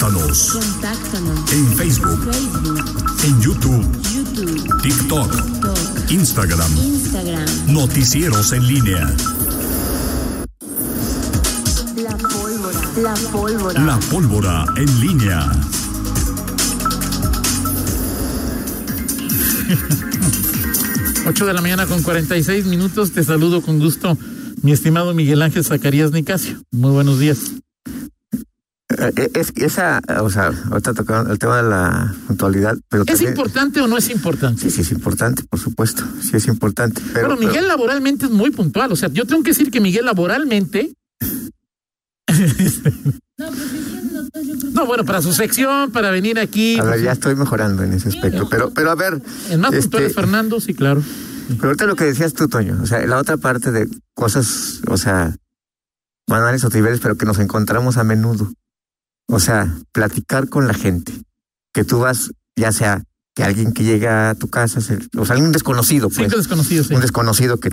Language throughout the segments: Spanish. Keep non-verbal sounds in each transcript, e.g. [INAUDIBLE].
Contáctanos. Contáctanos. En Facebook. Facebook, En YouTube. YouTube, TikTok. TikTok, Instagram. Instagram. Noticieros en línea. La pólvora. La pólvora. La pólvora en línea. [LAUGHS] Ocho de la mañana con 46 minutos. Te saludo con gusto, mi estimado Miguel Ángel Zacarías Nicasio. Muy buenos días. Eh, Es esa, o sea, ahorita tocaron el tema de la puntualidad, pero ¿Es también- importante o no es importante? Sí, sí, es importante, por supuesto, sí es importante. Pero, Bueno, Miguel laboralmente es muy puntual. O sea, yo tengo que decir que Miguel laboralmente. [LAUGHS] No, bueno, para su sección, para venir aquí. pero- a ver, pues, ya estoy mejorando en ese aspecto, pero, pero a ver, el más puntual este, es Fernando, sí, claro. pero ahorita lo que decías tú, Toño, o sea, la otra parte de cosas, o sea, banales o triviales, pero que nos encontramos a menudo. O sea, platicar con la gente, que tú vas, ya sea que alguien que llega a tu casa, o sea, un desconocido, pues, Cinco desconocidos, sí. un desconocido que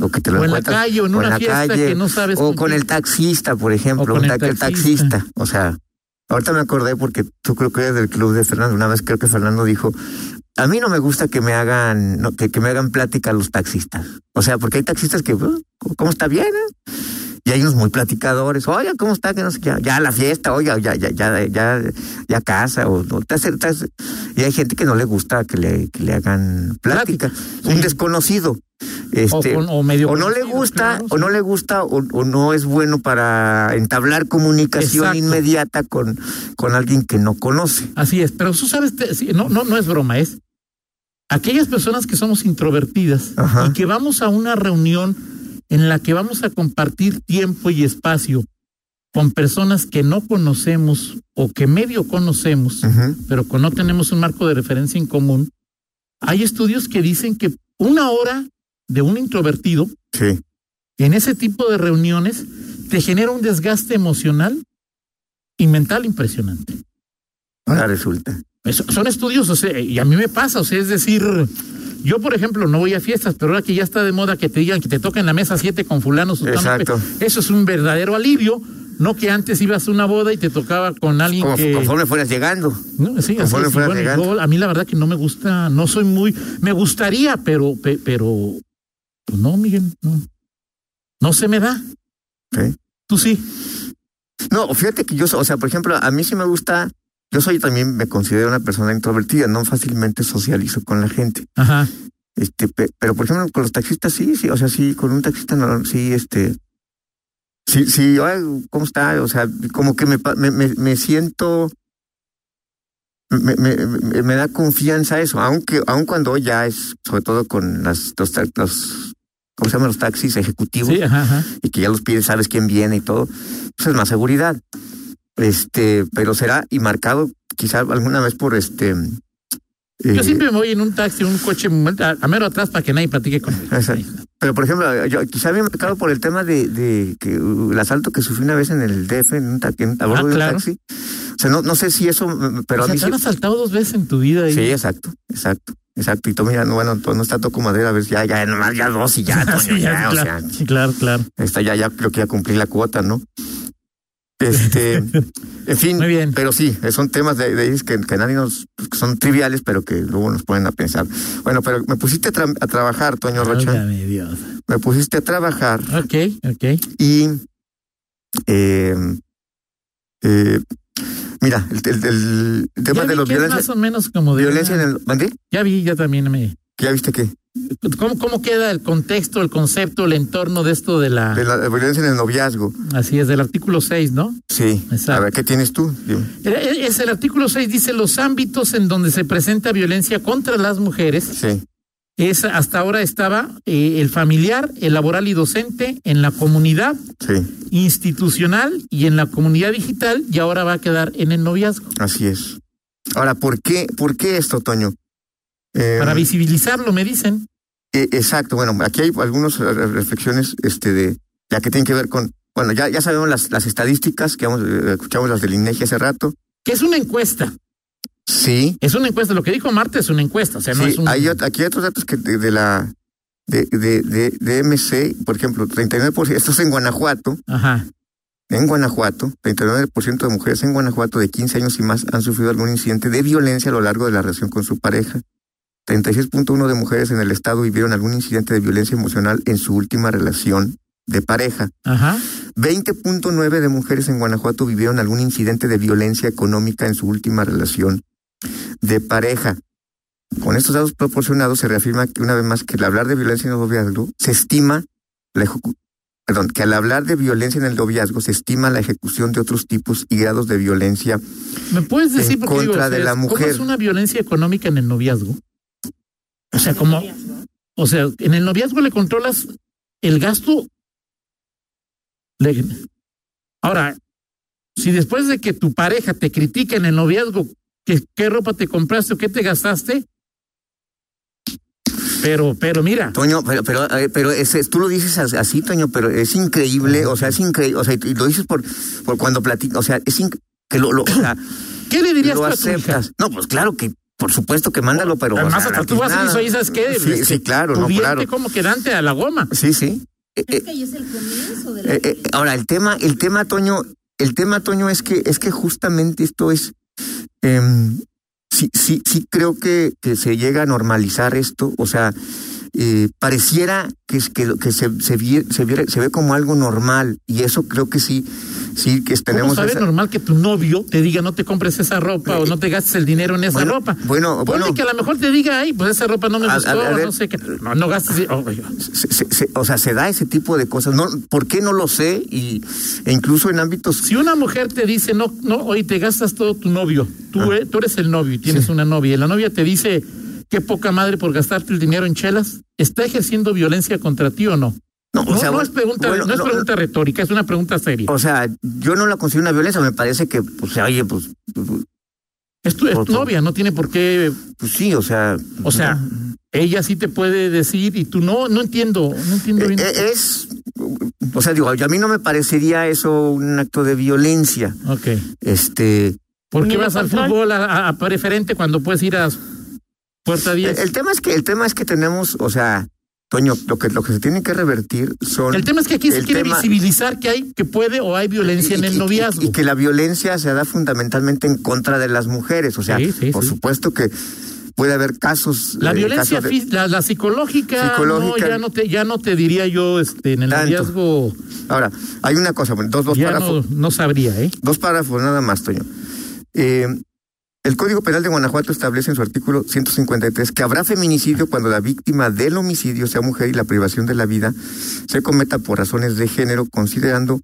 o que te lo O en la encuentras calle o en o una la fiesta calle, que no sabes. o con el taxista, por ejemplo, un el ta- el taxista. taxista. O sea, ahorita me acordé porque tú creo que eres del club de Fernando. Una vez creo que Fernando dijo, a mí no me gusta que me hagan, no, que, que me hagan plática los taxistas. O sea, porque hay taxistas que, "Uh, ¿cómo está bien? eh?". Y hay unos muy platicadores, oiga, ¿cómo está? Que no sé qué, ya la fiesta, oiga, ya, ya, ya, ya, ya casa, o, o te hace- te hace- y hay gente que no le gusta que le, que le hagan plática. sí. Un desconocido. Este, o, medio o no le gusta, claro, o no le gusta, o, o no es bueno para entablar comunicación Exacto. inmediata con, con alguien que no conoce. Así es, pero tú sabes, no, no, no es broma, es aquellas personas que somos introvertidas Ajá. y que vamos a una reunión en la que vamos a compartir tiempo y espacio con personas que no conocemos o que medio conocemos, pero que no tenemos un marco de referencia en común. Hay estudios que dicen que una hora de un introvertido Sí. en ese tipo de reuniones te genera un desgaste emocional y mental impresionante. Ahora resulta. Eso- son estudios, o sea, y a mí me pasa, o sea, es decir, yo por ejemplo no voy a fiestas, pero ahora que ya está de moda que te digan que te toca en la mesa siete con fulano, Exacto. pe- eso es un verdadero alivio, no que antes ibas a una boda y te tocaba con alguien Como, que... Conforme fueras llegando. No, sí, así conforme es, y fuera bueno, llegando. yo- a mí la verdad que no me gusta, no soy muy, me gustaría, pero, pe- pero, pues no, Miguel, no, no se me da. Sí. Tú sí. No, fíjate que yo, o sea, por ejemplo, a mí sí me gusta, yo soy también, me considero una persona introvertida, no fácilmente socializo con la gente. Ajá. Este, pe- pero por ejemplo, con los taxistas sí, sí, o sea, sí, con un taxista no, sí, este, sí, sí, ay, ¿cómo está? O sea, como que me, me, me, me siento, me, me, me, me da confianza eso, aunque, aun cuando ya es, sobre todo con las, los, los, ¿cómo se llaman los taxis ejecutivos? Sí, ajá, ajá. y que ya los pides, sabes quién viene y todo, pues es más seguridad. Este, pero será y marcado quizá alguna vez por este. Yo eh, siempre me voy en un taxi, un coche, a, a mero atrás para que nadie platique conmigo. Pero por ejemplo, yo quizá había marcado por el tema de, de que uh, el asalto que sufrí una vez en el DF, en un, en- a bordo de un Ah, claro. taxi. O sea, no, no sé si eso, mm, pero o a sea, mí te sí. han asaltado dos veces en tu vida. Sí, exacto, exacto, exacto. Y Tomo ya, no, bueno, to- no está toco madera, a ver, ya, ya, nomás ya dos y ya, [LAUGHS] Toño, Sí, ya, o claro, sea, sí, claro, claro. Esta ya, ya creo que ya cumplí la cuota, ¿no? Este, [LAUGHS] en fin, Muy bien. pero sí, son temas de, de que, que nadie nos, que son triviales, pero que luego nos ponen a pensar. Bueno, pero me pusiste a, tra- a trabajar, Toño Rocha, Válgame Dios. me pusiste a trabajar Ok, ok. y, eh, eh, mira, el, el- el tema Ya de los que es violencia, más o menos como de violencia en el, ¿mandé? Ya vi, ya también me... ¿Ya viste qué? ¿Cómo, ¿Cómo queda el contexto, el concepto, el entorno de esto de la... De la violencia en el noviazgo. Así es, del artículo 6, ¿no? Sí. Exacto. A ver, ¿qué tienes tú? Dime. Eh, Es el artículo 6, dice los ámbitos en donde se presenta violencia contra las mujeres. Sí. Es, hasta ahora estaba eh, el familiar, el laboral y docente, en la comunidad Sí, institucional y en la comunidad digital, y ahora va a quedar en el noviazgo. así es. Ahora, ¿por qué, por qué esto, Toño? Eh, Para visibilizarlo, me dicen. eh, exacto, bueno, aquí hay algunas reflexiones este, de, ya que tienen que ver con, bueno, ya, ya sabemos las, las estadísticas, que vamos, eh, escuchamos las del INEGI hace rato. Que es una encuesta. Sí, Es una encuesta. Lo que dijo Marta es una encuesta. O sea, no sí, es un. hay, aquí hay otros datos que de, de la, de, de, de, de MC, por ejemplo, 39%, esto es en Guanajuato, Ajá. en Guanajuato, 39% de mujeres en Guanajuato de 15 años y más han sufrido algún incidente de violencia a lo largo de la relación con su pareja. 36.1 de mujeres en el estado vivieron algún incidente de violencia emocional en su última relación de pareja. Ajá. 20.9 de mujeres en Guanajuato vivieron algún incidente de violencia económica en su última relación de pareja. Con estos datos proporcionados se reafirma que una vez más que al hablar de violencia en el noviazgo se estima la perdón, que al hablar de violencia en el noviazgo se estima la ejecución de otros tipos y grados de violencia. ¿Me puedes decir En digo, contra o sea, de la es- ¿Cómo mujer. es una violencia económica en el noviazgo? O sea, como, o sea, en el noviazgo le controlas el gasto. Ahora, si después de que tu pareja te critica en el noviazgo que qué ropa te compraste o qué te gastaste, pero, pero mira, Toño, pero, pero, eh, pero ese, tú lo dices as- así, Toño, pero es increíble, o sea, es increíble, o sea, y lo dices por, por cuando platicas, o sea, es que lo, lo, o sea, ¿qué le dirías lo tú a tu hija? No, pues claro que, por supuesto que mándalo, pero. o Además, sea, hasta tú vas a tiznada- decir, oye, ¿sabes qué? Sí, Este, sí, claro, no, claro. como quedante a la goma. Sí, sí. Eh, Es eh, que ahí es el comienzo de la eh, eh, ahora, el tema, el tema, Toño, el tema, Toño, es que, es que justamente esto es. em, sí, sí, sí creo que, que se llega a normalizar esto. O sea, eh, pareciera que, que, que se, se, vie- se, viera- se ve como algo normal. Y eso creo que sí, sí que ¿Cómo tenemos. sabe esa- normal que tu novio te diga no te compres esa ropa o no te gastes el dinero en esa Bueno, ropa? bueno, Ponle bueno. que a lo mejor te diga, ay, pues esa ropa no me A- a- gustó, a ver. no sé qué. No, no gastes. oh, o sea, se da ese tipo de cosas. No, ¿Por qué no lo sé? Y, e incluso en ámbitos Si una mujer te dice, no, no, oye, te gastas todo tu novio, tú, eh, tú eres el novio y tienes una novia, y la novia te dice, qué poca madre por gastarte el dinero en chelas, ¿está ejerciendo violencia contra ti o no? No, No, o sea, no es pregunta, bueno, no es no, pregunta retórica, es una pregunta seria. O sea, yo no la considero una violencia, me parece que, pues, oye, pues, Es tu, es tu novia, no tiene por qué, pues sí, o sea. o sea, ella sí te puede decir y tú no, no entiendo, no entiendo eh, bien. eh, es, o sea, digo, a mí no me parecería eso un acto de violencia. Ok. Este, ¿Por qué vas al fútbol a preferente cuando puedes ir a puerta el, 10? el tema es que, el tema es que tenemos, o sea, Toño, lo que, lo que se tiene que revertir son. El tema es que aquí se quiere tema- visibilizar que hay, que puede o hay violencia en el y- noviazgo. Y, que la violencia se da fundamentalmente en contra de las mujeres. O sea, Sí, sí, por sí. supuesto que puede haber casos. La eh, violencia, casos de- la, la psicológica, Psicológica. no, ya no te, ya no te diría yo, este, en el Tanto. noviazgo, Ahora, hay una cosa, dos, dos ya párrafos. no, no sabría, ¿eh? Dos párrafos nada más, Toño. Eh, el Código Penal de Guanajuato establece en su artículo 153 que habrá feminicidio cuando la víctima del homicidio sea mujer y la privación de la vida se cometa por razones de género, considerando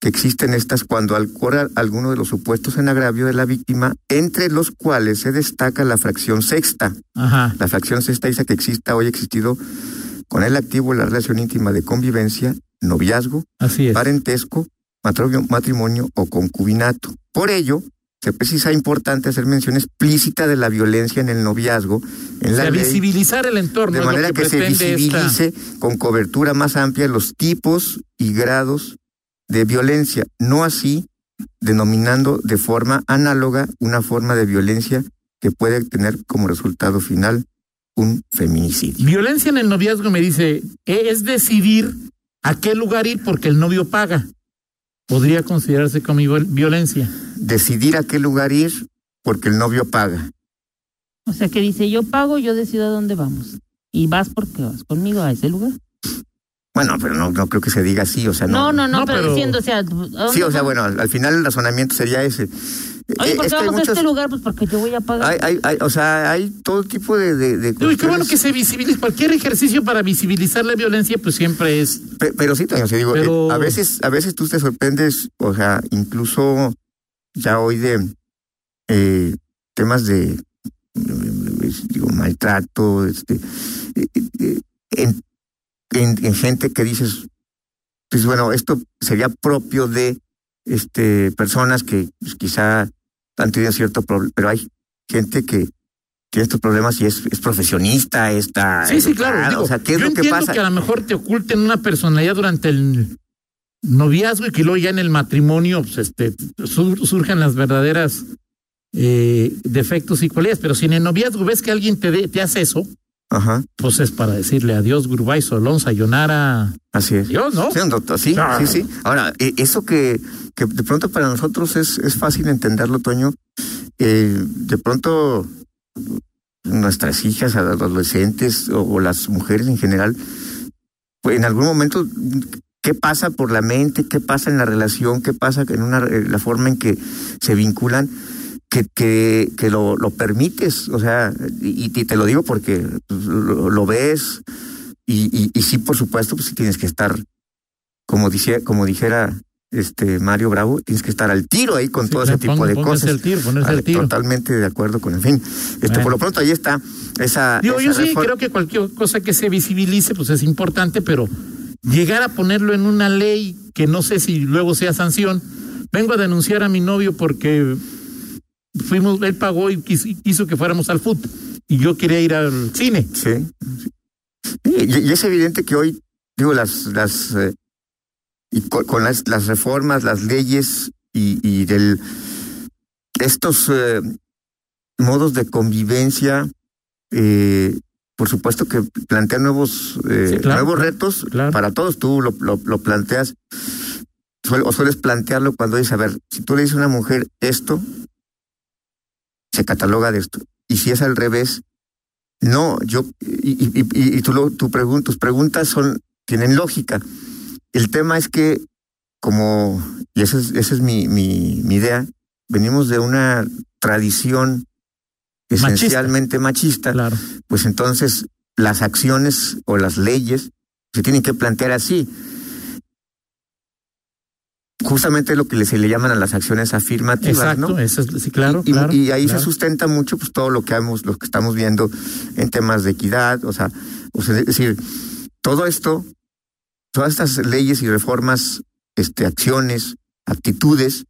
que existen estas cuando alcora alguno de los supuestos en agravio de la víctima, entre los cuales se destaca la fracción sexta. Ajá. La fracción sexta dice que exista haya existido con el activo la relación íntima de convivencia, noviazgo, Así es. parentesco, matrimonio o concubinato. Por ello, se precisa importante hacer mención explícita de la violencia en el noviazgo en O la sea, ley, visibilizar el entorno. de manera que, se esta- visibilice con cobertura más amplia los tipos y grados de violencia, no así denominando de forma análoga una forma de violencia que puede tener como resultado final un feminicidio. Violencia en el noviazgo me dice, eh, es decidir a qué lugar ir porque el novio paga. Podría considerarse como viol- violencia. Decidir a qué lugar ir porque el novio paga. O sea que dice, yo pago, yo decido a dónde vamos. Y vas porque vas conmigo a ese lugar. Bueno, pero no, no creo que se diga así, o sea, No, no, no, No, pero, pero- diciendo, o sea, ¿a dónde Sí, o sea, vamos? bueno, al, al final el razonamiento sería ese. Oye, Eh, ¿por qué vamos a este lugar? Pues porque yo voy a pagar. hay, hay, hay- o sea, hay todo tipo de, de, de Uy, qué bueno que se visibilice. Cualquier ejercicio para visibilizar la violencia, pues siempre es. pe- pero sí, o sea, digo, Pero- eh, a veces, a veces tú te sorprendes, o sea, incluso ya hoy de eh, temas de digo, maltrato, este, eh, eh, en, en, en gente que dices, pues bueno, esto sería propio de este personas que pues, quizá han tenido cierto problema, pero hay gente que tiene estos problemas y es, es profesionista, está Sí, sí, claro. digo, o sea, ¿qué es yo lo que entiendo pasa? que a lo mejor te oculten una personalidad durante el noviazgo y que luego ya en el matrimonio pues, este, sur- surjan las verdaderas eh, defectos y cualidades. Pero si en el noviazgo ves que alguien te, de- te hace eso, Ajá, pues es para decirle adiós, Grubay, Solón, Sayonara. así es. Dios, ¿no? Sí, doctor, sí, Ah. sí, sí. Ahora, eh, eso que, que de pronto para nosotros es, es fácil entenderlo, Toño, eh, de pronto nuestras hijas, adolescentes o, o las mujeres en general, pues en algún momento, ¿qué pasa por la mente? ¿Qué pasa en la relación? ¿Qué pasa en una, eh, la forma en que se vinculan? Que, que, que lo, lo permites, o sea, y, y te lo digo porque pues, lo, lo ves, y, y, y sí, por supuesto, pues sí tienes que estar, como dice, como dijera este Mario Bravo, tienes que estar al tiro ahí con Sí, todo claro, ese tipo pon- de cosas. el tiro, el tiro. Totalmente de acuerdo con el fin. Este, Bueno. por lo pronto ahí está esa. Digo, esa yo sí creo que cualquier cosa que se visibilice, pues es importante, pero llegar a ponerlo en una ley que no sé si luego sea sanción. Vengo a denunciar a mi novio porque fuimos, él pagó y quiso, que fuéramos al fútbol y yo quería ir al cine. Sí. Y es evidente que hoy, digo, las, las eh, y con, con las, las reformas, las leyes y, y del estos eh, modos de convivencia, eh, por supuesto que plantean nuevos, eh, Sí, claro. nuevos retos Claro. para todos. Tú lo, lo, lo planteas suel- o sueles plantearlo cuando dices, a ver, si tú le dices a una mujer esto, se cataloga de esto. Y si es al revés, no, yo, y, y, y, y tú lo, tu pregun- tus preguntas son, tienen lógica. El tema es que, como, y esa es, esa es mi, mi, mi idea, venimos de una tradición. Esencialmente machista, Claro. pues entonces las acciones o las leyes se tienen que plantear así. Justamente lo que se le llaman a las acciones afirmativas, Exacto, ¿no? eso es- sí, claro, y, claro. y ahí claro. se sustenta mucho pues todo lo que hemos, lo que estamos viendo en temas de equidad, o sea, o sea, es decir, todo esto, todas estas leyes y reformas, este, acciones, actitudes,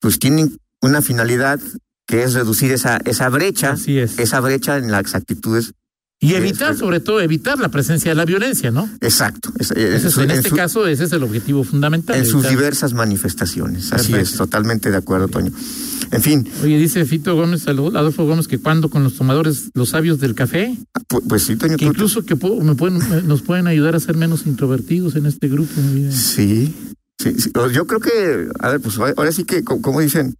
pues tienen una finalidad que es reducir esa, esa brecha, Así es. esa brecha en las actitudes. Y evitar, es- sobre todo, evitar la presencia de la violencia, ¿no? Exacto. es- su- en este su- caso, ese es el objetivo fundamental. en sus diversas manifestaciones. Así es, totalmente de acuerdo, Toño. En fin, Oye, dice Fito Gómez, Adolfo Gómez, que cuando con los tomadores, los sabios del café, pu- pues, sí, Toño. que tú- incluso que po- me pueden, me- nos pueden ayudar a ser menos introvertidos en este grupo. Sí, sí, sí. Yo creo que, a ver, pues ahora sí que, co- como dicen,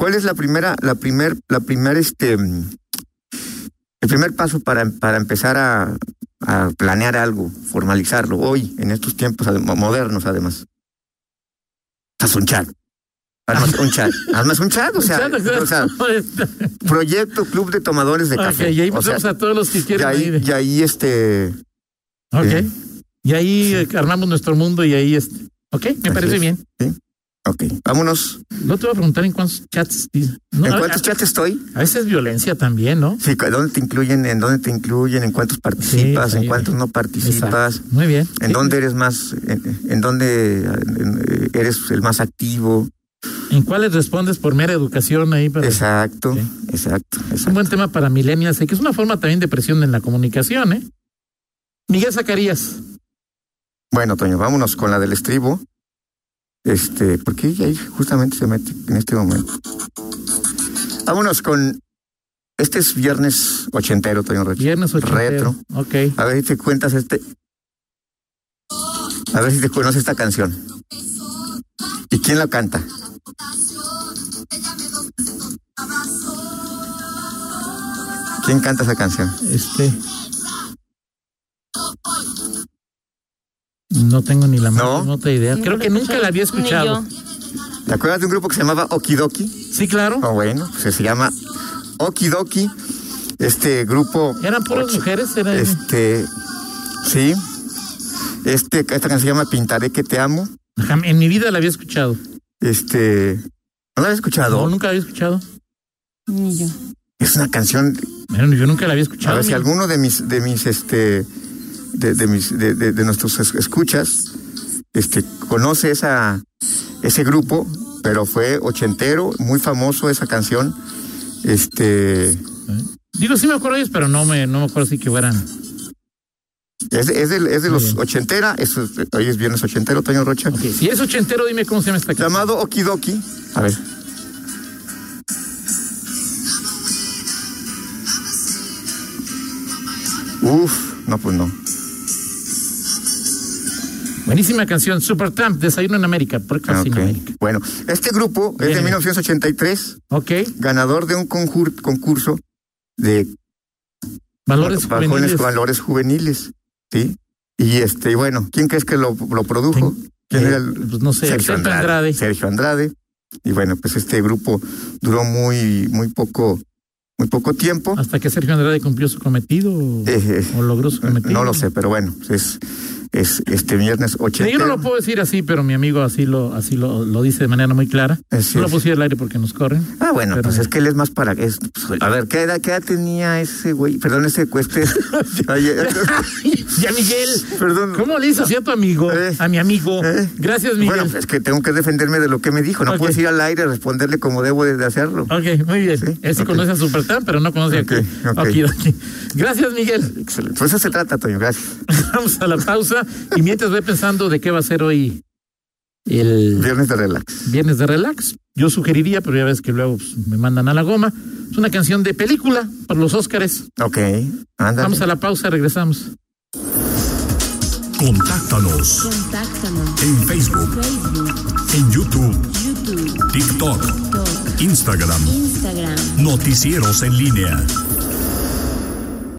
¿cuál es la primera, la primer, la primer, este, el primer paso para, para empezar a, a planear algo, formalizarlo hoy, en estos tiempos modernos, además? Haz un chat. Además, un chat. [LAUGHS] Además, un chat, o sea, o sea, [LAUGHS] proyecto Club de Tomadores de Café. y ahí O sea, a todos los que y quieran. ahí, de- y ahí, este, ok. eh, Y ahí eh, armamos nuestro mundo y ahí este. Ok, me Así parece es. bien. Ok, vámonos. No te voy a preguntar en cuántos chats. No, ¿En cuántos a, chats estoy? a veces violencia también, ¿no? Sí, ¿dónde te incluyen? ¿En dónde te incluyen? ¿En cuántos participas? Sí, ¿En cuántos no participas? Exacto. Muy bien. ¿En Sí. dónde eres más, en, en dónde eh, eres el más activo? ¿En cuáles respondes por mera educación ahí? Para... Exacto, Sí. exacto, Es un exacto. buen tema para millennials, eh, que es una forma también de presión en la comunicación, ¿eh? Miguel Zacarías. Bueno, Toño, vámonos con la del estribo. Este, porque ella ahí justamente se mete en este momento. Vámonos con, este es viernes ochentero, Toño Rocha. Viernes ochentero. Retro. Ok. A ver si te cuentas este. A ver si te conoces esta canción. ¿Y quién la canta? ¿Quién canta esa canción? Este. No tengo ni la más ¿No? remota idea. Creo que nunca la había Ni escuchado. yo. ¿Te acuerdas de un grupo que se llamaba Okidoki? Sí, claro. Oh, bueno, pues se llama Okidoki. Este grupo. Eran puras ocho- mujeres. Era... Este. Sí. Este, esta canción se llama Pintaré que te amo. En mi vida la había escuchado. Este. ¿No la has escuchado? No, nunca la había escuchado. Ni yo. Es una canción Bueno, yo nunca la había A escuchado. ver si alguno de mis, de mis, este, de, de mis, de, nuestros es- escuchas, este, conoce esa, ese grupo, pero fue ochentero, muy famoso esa canción. Este, Digo, sí me acuerdo de ellos, pero no me, no me acuerdo si que fueran. es de, es de, es de los bien. ochentera, es- hoy es viernes ochentero, Toño Rocha. Ok, si es ochentero, dime cómo se llama esta canción. Llamado Okidoki. A ver. Uf, no, pues no. Buenísima canción, Supertramp, Desayuno en América, Breakfast in Ok. America. Bueno, este grupo es de Bien. 1983, Ok, ganador de un concur- concurso de valores bajones juveniles. valores juveniles, ¿sí? Y este, y bueno, ¿quién crees que lo, lo produjo? ¿Quién Eh, era el pues no sé, Sergio Andrade. Sergio Andrade. Y bueno, pues este grupo duró muy, muy poco, muy poco tiempo. Hasta que Sergio Andrade cumplió su cometido o, Eh, o logró su cometido. no lo sé, pero bueno, es, es este viernes Sí, 80. yo no lo puedo decir así, pero mi amigo así lo así lo, lo dice de manera muy clara. Así no lo es. puse al aire porque nos corren. Ah, bueno, Pero- pues es que él es más para... Es, pues, a ver, ¿qué edad, ¿qué edad tenía ese güey? Perdón, ese cueste. [LAUGHS] Ya, Miguel. perdón. ¿Cómo le hizo así a tu amigo? Eh. a mi amigo. Eh. Gracias, Miguel. Bueno, es que tengo que defenderme de lo que me dijo. No Ok. puedes ir al aire y responderle como debo de hacerlo. Ok, muy bien. Sí, Él sí conoce a Supertramp, pero no conoce Ok, a aquí. Okidoki. Gracias, Miguel. Excelente. Pues eso se trata, Toño. Gracias. [LAUGHS] Vamos a la pausa. Y mientras voy pensando de qué va a ser hoy el Viernes de relax. viernes de relax, yo sugeriría, pero ya ves que luego pues, me mandan a la goma, es una canción de película para los Óscares. Ok. Ándale. Vamos a la pausa, regresamos. Contáctanos Contáctanos. en Facebook, Facebook, en YouTube, YouTube, TikTok, TikTok, Instagram. Instagram. Noticieros en línea.